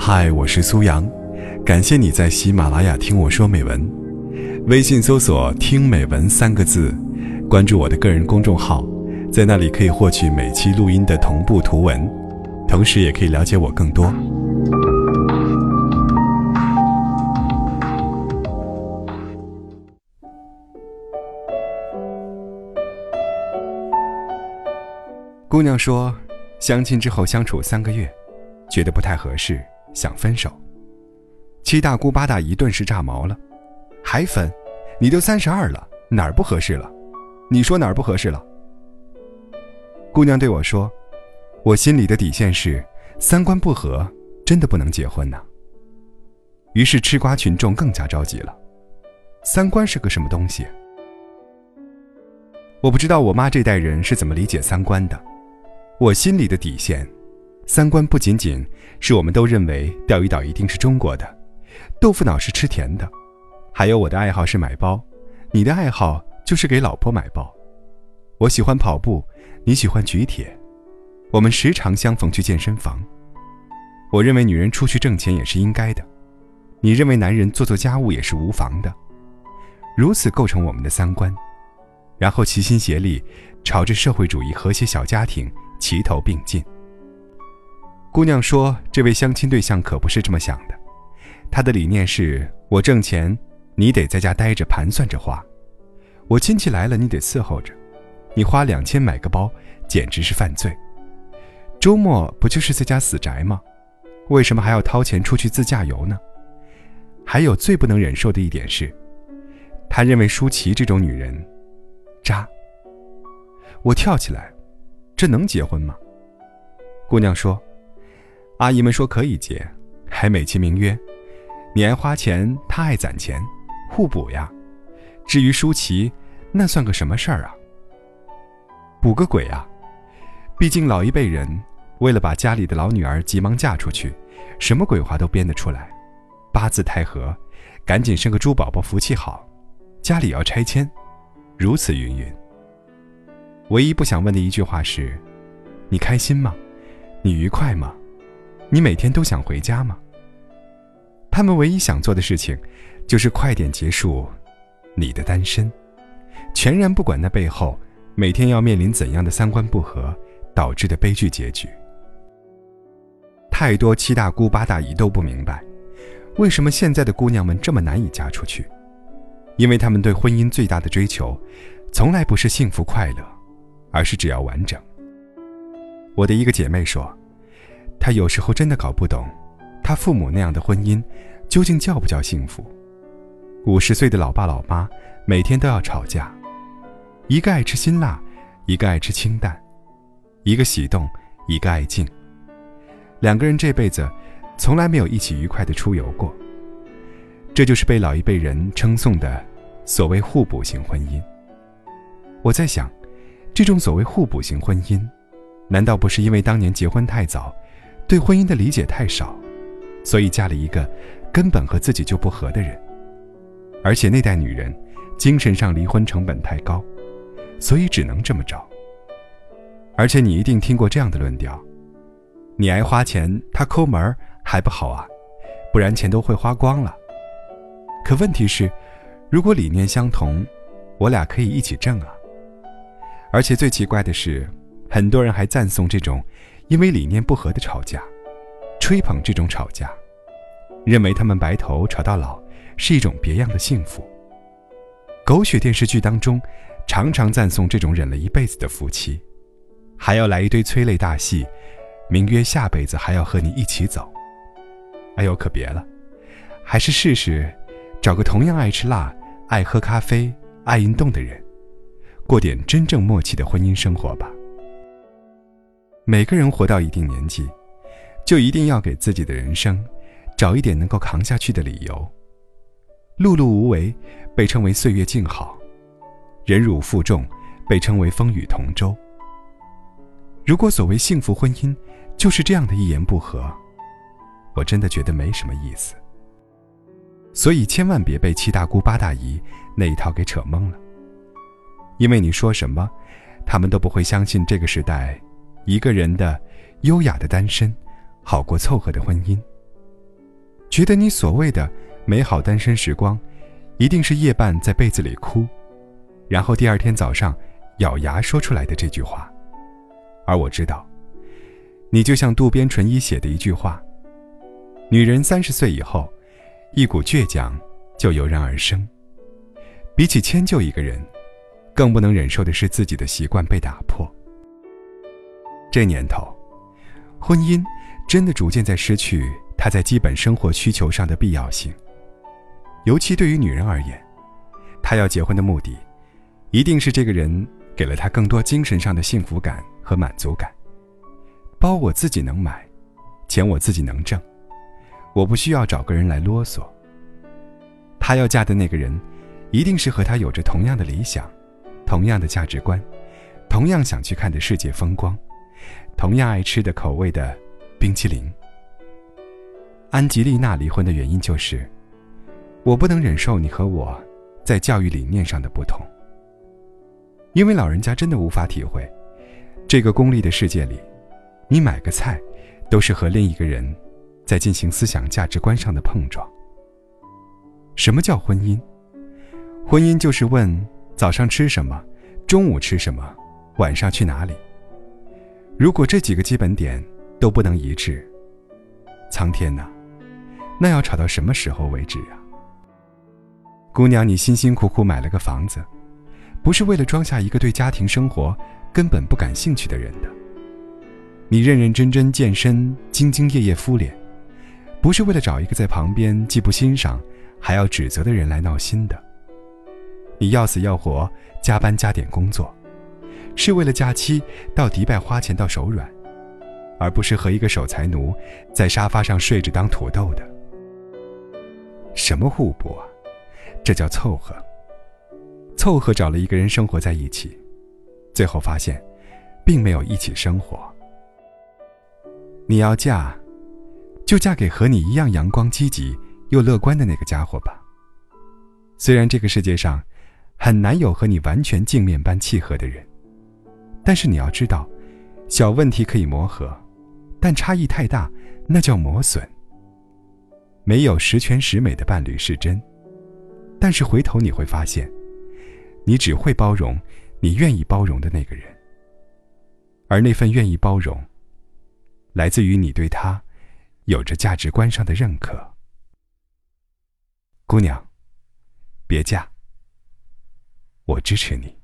嗨，我是苏阳，感谢你在喜马拉雅听我说美文。微信搜索“听美文”三个字，关注我的个人公众号，在那里可以获取每期录音的同步图文，同时也可以了解我更多。姑娘说，相亲之后相处三个月，觉得不太合适，想分手。七大姑八大姨顿时炸毛了，还分？你都三十二了，哪儿不合适了？你说哪儿不合适了？姑娘对我说：“我心里的底线是，三观不合，真的不能结婚呢。”于是吃瓜群众更加着急了，三观是个什么东西？我不知道我妈这代人是怎么理解三观的。我心里的底线，三观不仅仅是我们都认为钓鱼岛一定是中国的，豆腐脑是吃甜的，还有我的爱好是买包，你的爱好就是给老婆买包。我喜欢跑步，你喜欢举铁，我们时常相逢去健身房。我认为女人出去挣钱也是应该的，你认为男人做做家务也是无妨的，如此构成我们的三观，然后齐心协力，朝着社会主义和谐小家庭。齐头并进。姑娘说：“这位相亲对象可不是这么想的，他的理念是：我挣钱，你得在家待着盘算着花；我亲戚来了，你得伺候着。你花两千买个包，简直是犯罪。周末不就是在家死宅吗？为什么还要掏钱出去自驾游呢？还有最不能忍受的一点是，他认为舒淇这种女人，渣。我跳起来。”这能结婚吗？姑娘说：“阿姨们说可以结，还美其名曰，你爱花钱，他爱攒钱，互补呀。至于舒淇，那算个什么事儿啊？补个鬼啊！毕竟老一辈人为了把家里的老女儿急忙嫁出去，什么鬼话都编得出来。八字太合，赶紧生个猪宝宝，福气好，家里要拆迁，如此云云。”唯一不想问的一句话是：“你开心吗？你愉快吗？你每天都想回家吗？”他们唯一想做的事情，就是快点结束你的单身，全然不管那背后每天要面临怎样的三观不合导致的悲剧结局。太多七大姑八大姨都不明白，为什么现在的姑娘们这么难以嫁出去，因为他们对婚姻最大的追求，从来不是幸福快乐。而是只要完整。我的一个姐妹说，他有时候真的搞不懂，他父母那样的婚姻，究竟叫不叫幸福？五十岁的老爸老妈每天都要吵架，一个爱吃辛辣，一个爱吃清淡，一个喜动，一个爱静，两个人这辈子从来没有一起愉快的出游过。这就是被老一辈人称颂的所谓互补型婚姻。我在想。这种所谓互补型婚姻，难道不是因为当年结婚太早，对婚姻的理解太少，所以嫁了一个根本和自己就不合的人？而且那代女人精神上离婚成本太高，所以只能这么着。而且你一定听过这样的论调：你爱花钱，他抠门还不好啊？不然钱都会花光了。可问题是，如果理念相同，我俩可以一起挣啊。而且最奇怪的是，很多人还赞颂这种因为理念不合的吵架，吹捧这种吵架，认为他们白头吵到老是一种别样的幸福。狗血电视剧当中，常常赞颂这种忍了一辈子的夫妻，还要来一堆催泪大戏，名曰下辈子还要和你一起走。哎呦，可别了，还是试试找个同样爱吃辣、爱喝咖啡、爱运动的人。过点真正默契的婚姻生活吧。每个人活到一定年纪，就一定要给自己的人生找一点能够扛下去的理由。碌碌无为被称为岁月静好，忍辱负重被称为风雨同舟。如果所谓幸福婚姻就是这样的一言不合，我真的觉得没什么意思。所以千万别被七大姑八大姨那一套给扯懵了。因为你说什么，他们都不会相信这个时代，一个人的优雅的单身，好过凑合的婚姻。觉得你所谓的美好单身时光，一定是夜半在被子里哭，然后第二天早上咬牙说出来的这句话。而我知道，你就像渡边淳一写的一句话：“女人三十岁以后，一股倔强就油然而生。比起迁就一个人，更不能忍受的是自己的习惯被打破。这年头，婚姻真的逐渐在失去它在基本生活需求上的必要性。尤其对于女人而言，她要结婚的目的，一定是这个人给了她更多精神上的幸福感。”和满足感，包我自己能买，钱我自己能挣，我不需要找个人来啰嗦。她要嫁的那个人，一定是和她有着同样的理想，同样的价值观，同样想去看的世界风光，同样爱吃的口味的冰淇淋。安吉丽娜离婚的原因就是，我不能忍受你和我在教育理念上的不同，因为老人家真的无法体会。这个功利的世界里，你买个菜，都是和另一个人在进行思想价值观上的碰撞。什么叫婚姻？婚姻就是问早上吃什么，中午吃什么，晚上去哪里。如果这几个基本点都不能一致，苍天呐，那要吵到什么时候为止啊？姑娘，你辛辛苦苦买了个房子，不是为了装下一个对家庭生活。根本不感兴趣的人的，你认认真真健身、兢兢业业敷脸，不是为了找一个在旁边既不欣赏还要指责的人来闹心的。你要死要活加班加点工作，是为了假期到迪拜花钱到手软，而不是和一个守财奴在沙发上睡着当土豆的。什么互补啊？这叫凑合。凑合找了一个人生活在一起。最后发现，并没有一起生活。你要嫁，就嫁给和你一样阳光积极又乐观的那个家伙吧。虽然这个世界上很难有和你完全镜面般契合的人，但是你要知道，小问题可以磨合，但差异太大，那叫磨损。没有十全十美的伴侣是真，但是回头你会发现，你只会包容。你愿意包容的那个人，而那份愿意包容，来自于你对他有着价值观上的认可。姑娘，别嫁，我支持你。